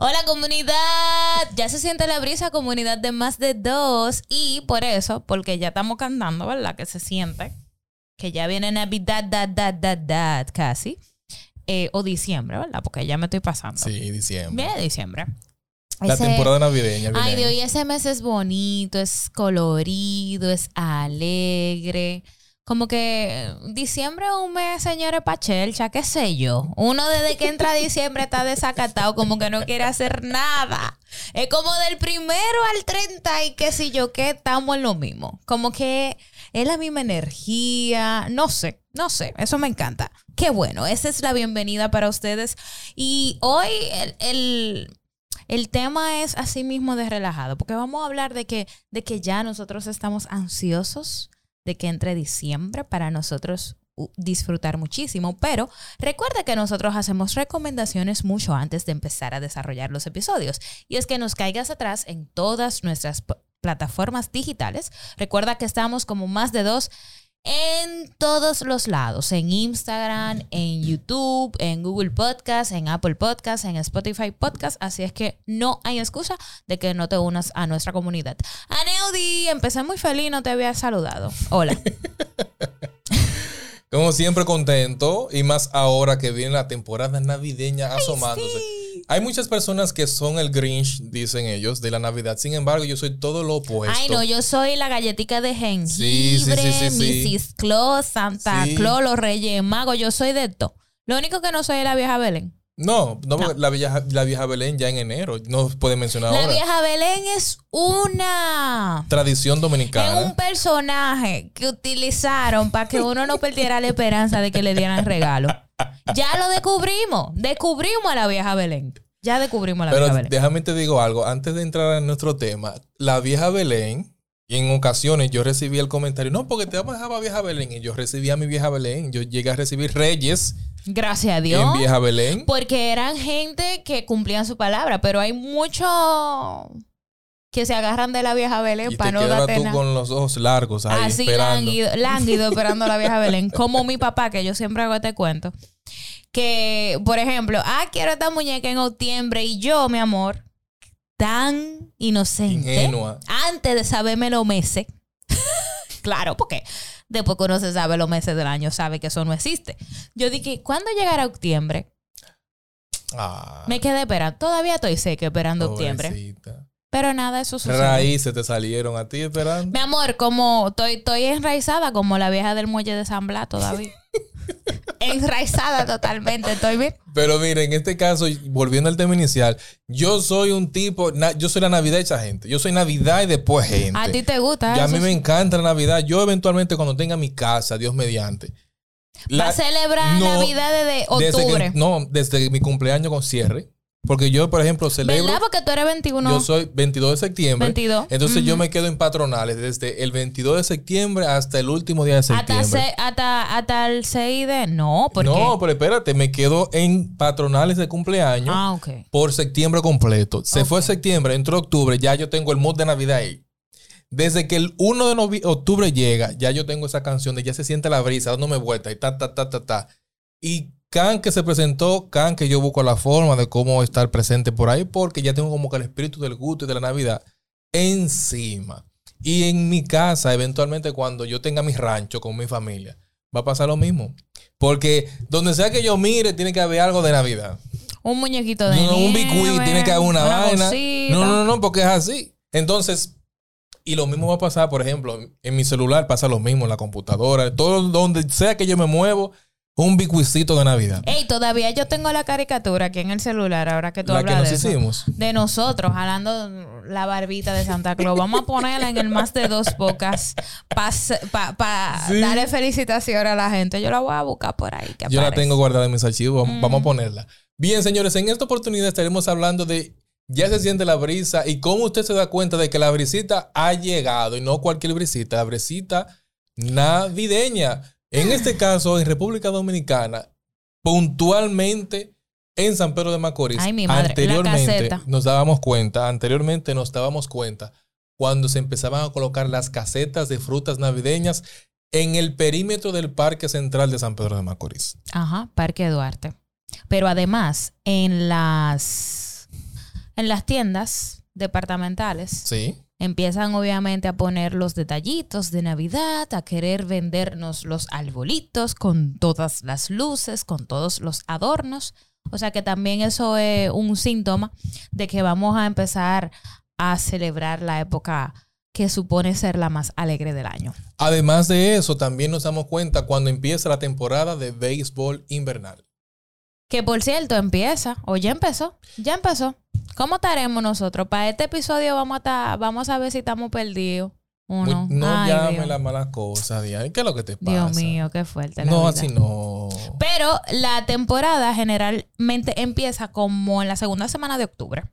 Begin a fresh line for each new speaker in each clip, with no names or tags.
Hola comunidad, ya se siente la brisa, comunidad de más de dos. Y por eso, porque ya estamos cantando, ¿verdad? Que se siente que ya viene Navidad, dad, dad, dad, dad, casi. Eh, o diciembre, ¿verdad? Porque ya me estoy pasando.
Sí, diciembre.
Viene diciembre.
La
Ese-
temporada navideña.
Ay,
viene.
Dios, y ese mes es bonito, es colorido, es alegre. Como que diciembre es un mes, señores, pachelcha, qué sé yo. Uno desde que entra diciembre está desacatado, como que no quiere hacer nada. Es como del primero al 30 y qué sé yo, que estamos en lo mismo. Como que es la misma energía, no sé, no sé, eso me encanta. Qué bueno, esa es la bienvenida para ustedes. Y hoy el- el, el tema es así mismo relajado, porque vamos a hablar de que, de que ya nosotros estamos ansiosos de que entre diciembre para nosotros disfrutar muchísimo, pero recuerda que nosotros hacemos recomendaciones mucho antes de empezar a desarrollar los episodios y es que nos caigas atrás en todas nuestras plataformas digitales. Recuerda que estamos como más de dos en todos los lados, en Instagram, en YouTube, en Google Podcast, en Apple Podcast, en Spotify Podcast, así es que no hay excusa de que no te unas a nuestra comunidad. Aneudi, empecé muy feliz, no te había saludado. Hola.
Como siempre contento y más ahora que viene la temporada navideña asomándose. Hay muchas personas que son el Grinch, dicen ellos, de la Navidad. Sin embargo, yo soy todo lo opuesto.
Ay, no, yo soy la galletica de jengibre,
Sí, sí, sí.
Mrs. Claus, Santa. Claus, los Reyes Magos, yo soy de esto. Lo único que no soy es la vieja Belén.
No, no, porque La, vieja, la vieja Belén ya en enero. No puede mencionar
La
ahora.
vieja Belén es una
Tradición
Es
dominicana.
un personaje que utilizaron para que uno no perdiera la esperanza de que le dieran regalo. Ya lo descubrimos. Descubrimos a la vieja Belén. Ya descubrimos a la
Pero
vieja Belén.
déjame te digo algo. Antes de entrar en nuestro tema, la vieja Belén, en ocasiones yo recibí el comentario, no, porque te vamos a dejar a vieja Belén. Y yo recibí a mi vieja Belén. Yo llegué a recibir reyes
Gracias a Dios.
en vieja Belén.
Porque eran gente que cumplían su palabra. Pero hay muchos que se agarran de la vieja Belén para no darte
tú
nada.
con los ojos largos ahí
Así
esperando.
lánguido, lánguido esperando a la vieja Belén. Como mi papá, que yo siempre hago este cuento. Que, por ejemplo, ah, quiero esta muñeca en octubre y yo, mi amor, tan inocente.
Ingenua.
Antes de saberme los meses. claro, porque después que uno se sabe los meses del año, sabe que eso no existe. Yo dije, ¿cuándo llegará octubre?
Ah,
Me quedé esperando. Todavía estoy seca esperando octubre. Pero nada, eso sucede.
Raíces te salieron a ti esperando.
Mi amor, como estoy, estoy enraizada como la vieja del muelle de San Blas todavía. enraizada totalmente, estoy bien.
Pero mire, en este caso, volviendo al tema inicial, yo soy un tipo, na- yo soy la Navidad hecha gente. Yo soy Navidad y después gente.
A ti te gusta
Y a mí me encanta la Navidad. Yo eventualmente cuando tenga mi casa, Dios mediante.
Va
la-
a celebrar
no,
Navidad desde
desde
octubre.
que- no, desde mi cumpleaños con cierre. Porque yo, por ejemplo, celebro.
¿Verdad? Porque tú eres 21.
Yo soy 22 de septiembre.
22.
Entonces yo me quedo en patronales desde el 22 de septiembre hasta el último día de
hasta,
septiembre.
se- hasta, hasta el 6 de... No, porque...
No, pero espérate, me quedo en patronales de cumpleaños
Ah, ok.
por septiembre completo. Se fue
Ok.
septiembre, entró octubre, ya yo tengo el mood de Navidad ahí. Desde que el 1 de octubre llega, ya yo tengo esa canción de ya se siente la brisa, dándome vuelta y ta, ta, ta, ta, ta. Y Can que se presentó, Can que yo busco la forma de cómo estar presente por ahí, porque ya tengo como que el espíritu del gusto y de la Navidad encima. Y en mi casa, eventualmente, cuando yo tenga mi rancho con mi familia, va a pasar lo mismo. Porque donde sea que yo mire, tiene que haber algo de Navidad.
Un muñequito de
No, no, un bicuí, tiene que haber una, vaina. No, no, no, porque es así. Entonces, y lo mismo va a pasar, por ejemplo, en mi celular pasa lo mismo, en la computadora, todo donde sea que yo me muevo, un bicuicito de Navidad.
Ey, todavía yo tengo la caricatura aquí en el celular, ahora que tú
La que
hablas
nos
de eso.
hicimos.
de nosotros jalando la barbita de Santa Claus. Vamos a ponerla en el más de dos pocas para
Sí.
darle felicitación a la gente. Yo la voy a buscar por ahí. que
Yo la tengo guardada en mis archivos. Vamos,
Mm.
vamos a ponerla. Bien, señores, en esta oportunidad estaremos hablando de ya se siente la brisa. ¿Y cómo usted se da cuenta de que la brisita ha llegado? Y no cualquier brisita, la brisita navideña. En este caso, en República Dominicana, puntualmente en San Pedro de Macorís,
Ay, mi madre, la
anteriormente nos dábamos cuenta, anteriormente nos dábamos cuenta cuando se empezaban a colocar las casetas de frutas navideñas en el perímetro del Parque Central de San Pedro de Macorís.
Ajá, Parque Duarte. Pero además, en las, en las tiendas departamentales
Sí.
Empiezan obviamente a poner los detallitos de Navidad, a querer vendernos los arbolitos con todas las luces, con todos los adornos. O sea que también eso es un síntoma de que vamos a empezar a celebrar la época que supone ser la más alegre del año.
Además de eso, también nos damos cuenta cuando empieza la temporada de béisbol invernal.
Que por cierto, empieza, o ya empezó, ya empezó. ¿Cómo estaremos nosotros? Para este episodio vamos a, estar- vamos a ver si estamos perdidos. o
Muy-
no.
no
Ay,
llame las malas cosas, Diana. ¿Qué es lo que te pasa?
Dios mío, qué fuerte. la
No,
vida.
así no.
Pero la temporada generalmente empieza como en la segunda semana de octubre.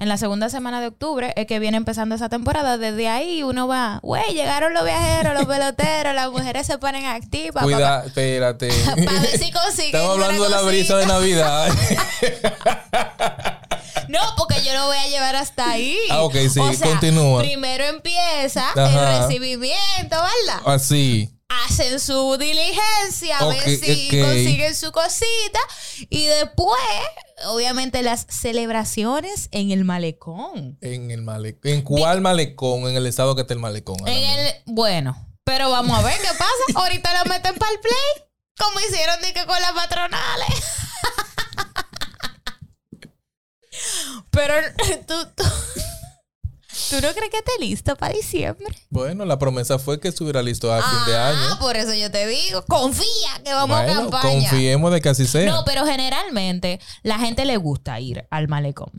En la segunda semana de octubre es que viene empezando esa temporada. Desde ahí uno va, güey, llegaron los viajeros, los peloteros, las mujeres se ponen activas.
Cuida, espérate.
Para ver si consiguen.
Estamos hablando de la brisa de. Navidad.
No, porque yo lo voy a llevar hasta ahí.
Ah, ok, sí,
O sea,
continúa.
Primero empieza
Ajá.
el recibimiento, ¿verdad?
Así.
Hacen su diligencia, a ver si consiguen su cosita. Y después, obviamente, las celebraciones en el malecón.
En el malecón. ¿En cuál malecón? En el estado que está el malecón.
En el, bueno, pero vamos a ver qué pasa. Ahorita lo meten para el play. Como hicieron de que con las patronales. Pero tú, tú, ¿tú no crees que esté listo para diciembre?
Bueno, la promesa fue que estuviera listo a fin de
Ah,
año.
por eso yo te digo, confía que vamos a campaña.
confiemos de que así sea.
No, pero generalmente la gente le gusta ir al malecón.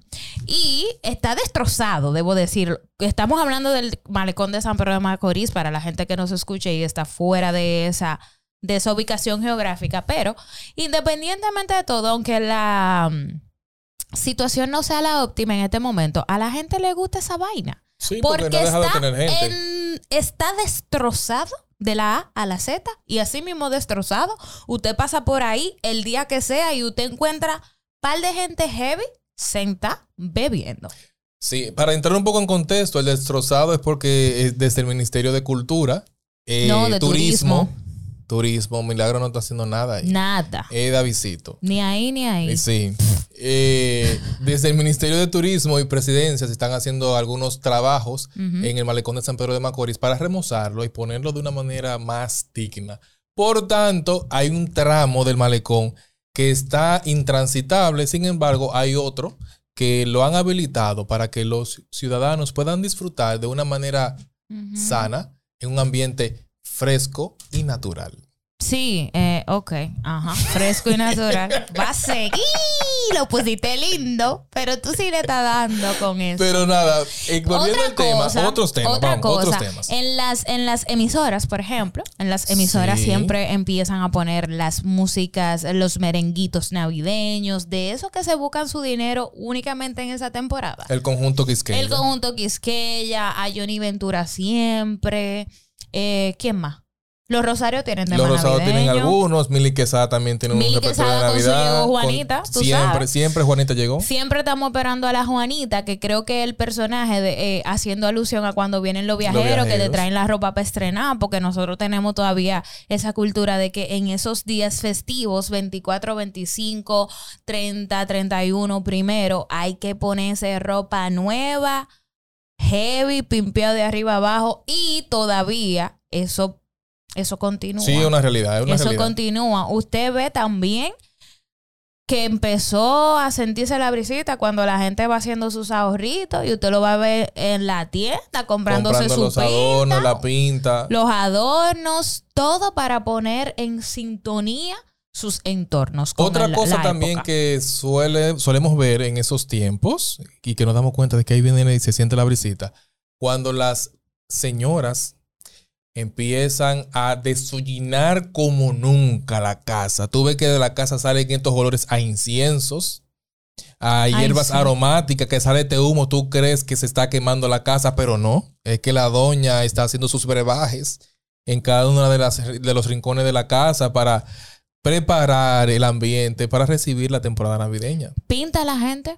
Y está destrozado, debo decir. Estamos hablando del malecón de San Pedro de Macorís para la gente que nos escuche y está fuera de esa, de esa ubicación geográfica. Pero independientemente de todo, aunque la situación no sea la óptima en este momento, a la gente le gusta esa vaina.
sí, porque,
Porque
no de
está,
tener gente.
en- está destrozado de la A a la Z y así mismo destrozado. Usted pasa por ahí el día que sea y usted encuentra par de gente heavy sentada bebiendo.
Sí, para entrar un poco en contexto, el destrozado es porque eh, desde el Ministerio de Cultura, eh,
No, de
turismo,
turismo.
turismo, Milagro no está haciendo nada ahí.
Nada.
Eh, Davidcito.
Ni ahí ni ahí.
Eh, Sí. Eh, desde el Ministerio de Turismo y Presidencia se están haciendo algunos trabajos en el malecón de San Pedro de Macorís para remozarlo y ponerlo de una manera más digna. Por tanto, hay un tramo del malecón que está intransitable, sin embargo, hay otro que lo han habilitado para que los ciudadanos puedan disfrutar de una manera sana, en un ambiente fresco y natural.
Sí, eh, ok, ajá, fresco y natural. Va a seguir, lo pusiste lindo, pero tú sí le estás dando con eso.
Pero nada, eh, volviendo al tema, otros temas,
otra
vamos, otros
cosa.
temas.
En las, en las emisoras, por ejemplo, en las emisoras
Sí.
siempre empiezan a poner las músicas, los merenguitos navideños, de esos que se buscan su dinero únicamente en esa temporada.
El conjunto Quisqueya.
El conjunto Quisqueya, a Johnny Ventura siempre. Eh, ¿Quién más? Los Rosarios tienen temas
Los rosados tienen algunos. Mili Quesada también tiene un
Mili
repertorio de Navidad.
llegó
con-
Juanita, tú
siempre,
sabes.
siempre Juanita llegó.
Siempre estamos esperando a la Juanita, que creo que el personaje de, eh, haciendo alusión a cuando vienen los viajeros, que
viajeros.
traen la ropa para estrenar, porque nosotros tenemos todavía esa cultura de que en esos días festivos, 24, 25, 30, 31, primero, hay que ponerse ropa nueva, heavy, pimpeado de arriba abajo, y todavía eso, eso continúa.
Sí, es una realidad. Es una
Eso
realidad.
continúa. Usted ve también que empezó a sentirse la brisita cuando la gente va haciendo sus ahorritos y usted lo va a ver en la tienda comprándose
Comprando
su
los adornos,
pinta,
la pinta.
los adornos, todo para poner en sintonía sus entornos. con
Otra
el-
cosa
la
también
época.
que suele, solemos ver en esos tiempos y que nos damos cuenta de que ahí viene y se siente la brisita, cuando las señoras empiezan a desollinar como nunca la casa. Tú ves que de la casa salen estos olores a inciensos,
Ay,
hierbas
sí.
aromáticas que sale este humo, tú crees que se está quemando la casa, pero no. Es que la doña está haciendo sus brebajes en cada uno de, las, de los rincones de la casa para preparar el ambiente para recibir la temporada navideña.
Pinta la gente.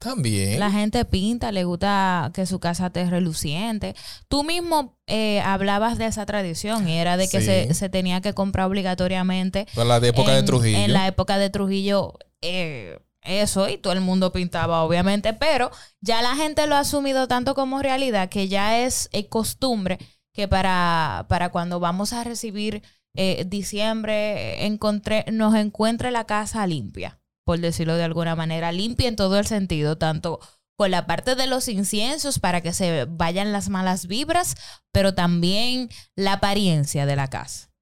También.
La gente pinta, le gusta que su casa esté reluciente. Tú mismo eh, hablabas de esa tradición y era de que
Sí.
se, se tenía que comprar obligatoriamente.
Para la época de
en-
Trujillo.
En la época de Trujillo, eh, eso, y todo el mundo pintaba, obviamente, pero ya la gente lo ha asumido tanto como realidad que ya es eh, costumbre que para, para cuando vamos a recibir eh, diciembre, encontré, nos encuentre la casa limpia, por decirlo de alguna manera, limpia en todo el sentido, tanto con la parte de los inciensos para que se vayan las malas vibras, pero también la apariencia de la casa.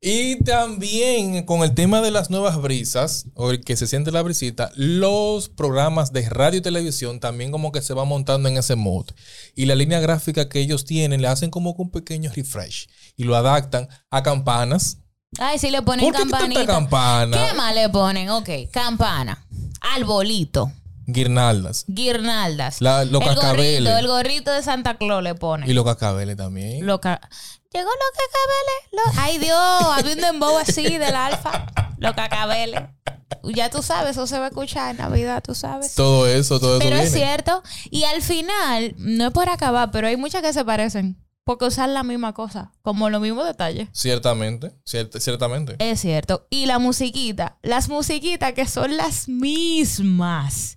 Y también con el tema de las nuevas brisas, o el que se siente la brisita, los programas de radio y televisión también como que se van montando en ese mood. Y la línea gráfica que ellos tienen le hacen como un pequeño refresh y lo adaptan a campanas.
Ay, si le ponen
¿Por qué tanta
campanita.
campana?
¿Qué más le ponen? Ok, campana, arbolito,
Guirnaldas.
guirnaldas.
La- los
el
cascabeles.
gorrito, el gorrito de Santa Claus le ponen.
Y los cascabeles también.
Ca- Llegó los cacabeles. lo- Ay Dios, había un dembow así del alfa. Los cacabeles. Ya tú sabes, eso se va a escuchar en Navidad, tú sabes.
Todo eso, todo eso
Pero es cierto. Y al final, no es por acabar, pero hay muchas que se parecen. Porque usan la misma cosa, como los mismos detalles.
Ciertamente, ciert- ciertamente.
Es cierto. Y la musiquita. Las musiquitas que son las mismas.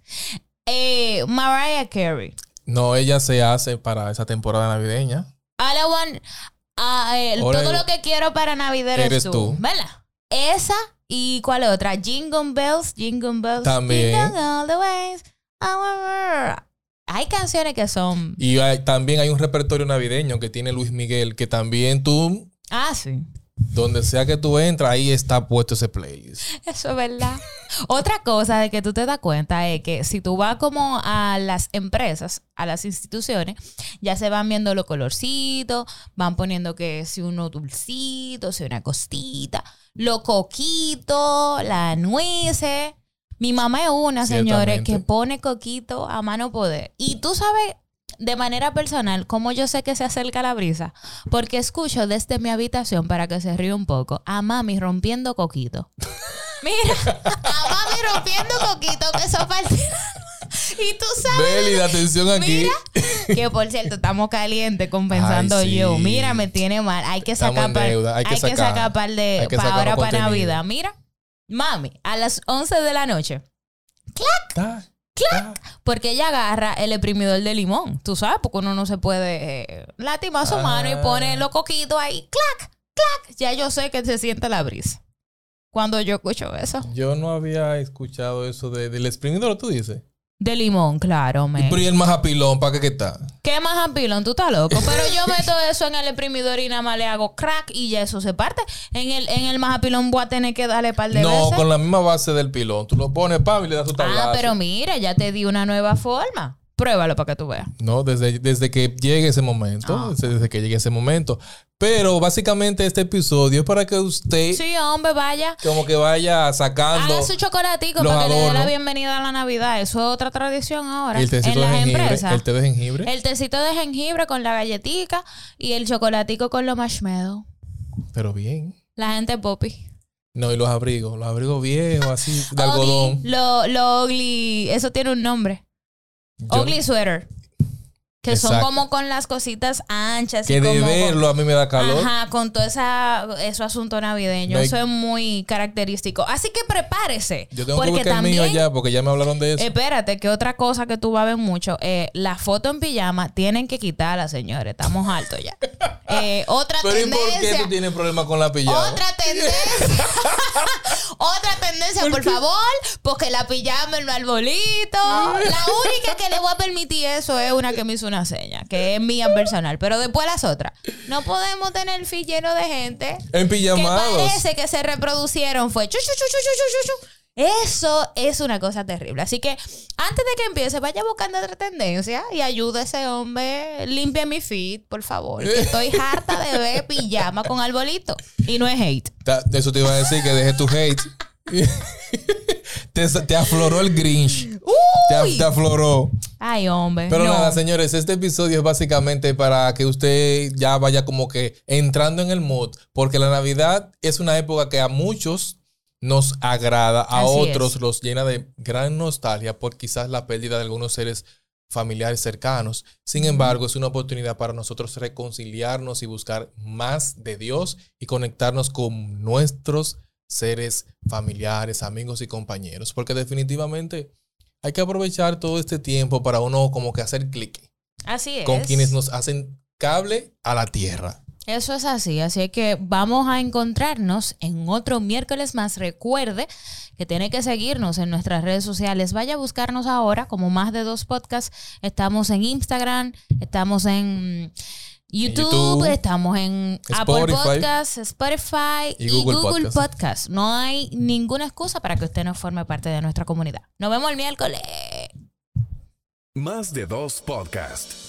Eh, Mariah Carey.
No, ella se hace para esa temporada navideña.
All I want- eh,
Ahora
todo lo que quiero para Navidad eres,
Eres
tú.
tú.
¿Verdad? Esa y cuál otra? Jingle Bells, Jingle Bells.
También.
Jingle all the ways. Hay canciones que son.
Y hay- también hay un repertorio navideño que tiene Luis Miguel, que también tú,
Ah, sí.
donde sea que tú entras, ahí está puesto ese playlist.
Eso es verdad. Otra cosa de que tú te das cuenta es que si tú vas como a las empresas, a las instituciones, ya se van viendo los colorcitos, van poniendo que si uno dulcito, si una costita, los coquitos, las nueces. Mi mamá es una, señores, que pone coquito a mano poder. Y tú sabes, de manera personal, cómo yo sé que se acerca la brisa. Porque escucho desde mi habitación, para que se ríe un poco, a mami rompiendo coquito. Mira, a mami rompiendo coquito, que eso parte. Y tú sabes
Beli, de atención aquí.
Mira, que por cierto, estamos calientes compensando
Ay, sí.
yo. Mira, me tiene mal. Hay que sacar
hay que sacar.
par de para ahora para. Navidad. Mira, mami, a las 11 de la noche,
Ah, ah.
porque ella agarra el exprimidor de limón. Tú sabes, porque uno no se puede eh, lastimar su
Ah.
mano y pone los coquitos ahí, clac, clac. Ya yo sé que se siente la brisa. Cuando yo escucho eso.
Yo no había escuchado eso de, del exprimidor, tú dices.
De limón, claro, me.
¿y el majapilón, ¿para qué que está?
¿Qué más apilón? Tú estás loco. Pero yo meto eso en el exprimidor y nada más le hago crack y ya eso se parte. En el, en el majapilón voy a tener que darle par de
No,
veces.
con la misma base del pilón. Tú lo pones, pam, y le das su tablazo.
ah, pero mira, ya te di una nueva forma. Pruébalo para que tú veas.
No, desde, desde que llegue ese momento.
Ah.
Desde, que llegue ese momento. Pero básicamente este episodio es para que usted
Sí, hombre, vaya.
como que vaya sacando
Haga su chocolatico para que le dé la bienvenida a la Navidad. Eso es otra tradición ahora.
el tecito
en las
de jengibre.
empresas.
El té de jengibre.
El tecito de jengibre con la galletica y el chocolatico con los marshmallows.
Pero bien.
La gente poppy.
No, y los abrigos. Los abrigos viejos, así, de
Ugly,
algodón.
Lo, lo ugly. Eso tiene un nombre.
Yo-
Ugly sweater. Que son como con las cositas anchas.
que
y
de
como con-
verlo a mí me da calor.
Ajá, con todo esa, eso asunto navideño. Eso es muy característico. Así que prepárese.
Yo tengo que
porque
buscar el mío
también,
ya porque ya me hablaron de eso.
espérate, que otra cosa que tú vas a ver mucho, eh, la foto en pijama tienen que quitarla, señores. Estamos altos ya. Eh, otra
pero ¿y por qué
tendencia.
tú tienes problemas con la pijama?
Otra tendencia. Otra tendencia, por favor, porque la pijama en el arbolito. La única que le voy a permitir eso es una que me hizo una seña, que es mía personal. Pero después las otras. No podemos tener el feed lleno de gente
En
que
pijamados.
parece que se reproducieron. Fue chu, chu, chu, chu, chu, chu, chu, chu. Eso es una cosa terrible. Así que antes de que empiece, vaya buscando otra tendencia y ayude a ese hombre. Limpia mi feed, por favor. Que estoy harta de ver pijama con arbolito. Y no es hate.
Ta- Eso te iba a decir que deje tu hate. te, te afloró el Grinch. Te, te afloró.
Ay, hombre.
Pero
no.
nada, señores, este episodio es básicamente para que usted ya vaya como que entrando en el mood, porque la Navidad es una época que a muchos nos agrada, a
Así
otros
es.
los llena de gran nostalgia por quizás la pérdida de algunos seres familiares cercanos. Sin embargo, es una oportunidad para nosotros reconciliarnos y buscar más de Dios y conectarnos con nuestros seres familiares, amigos y compañeros, porque definitivamente hay que aprovechar todo este tiempo para uno como que hacer clic
Así es.
con quienes nos hacen cable a la tierra.
Eso es así, así que vamos a encontrarnos en otro miércoles más. Recuerde que tiene que seguirnos en nuestras redes sociales. Vaya a buscarnos ahora como más de dos podcasts. Estamos en Instagram, estamos en YouTube,
YouTube,
estamos en Apple. Podcasts, Spotify
Y
y, Google
Podcast.
Podcast. No hay ninguna excusa para que usted no forme parte de nuestra comunidad. Nos vemos el miércoles.
Más de dos podcast.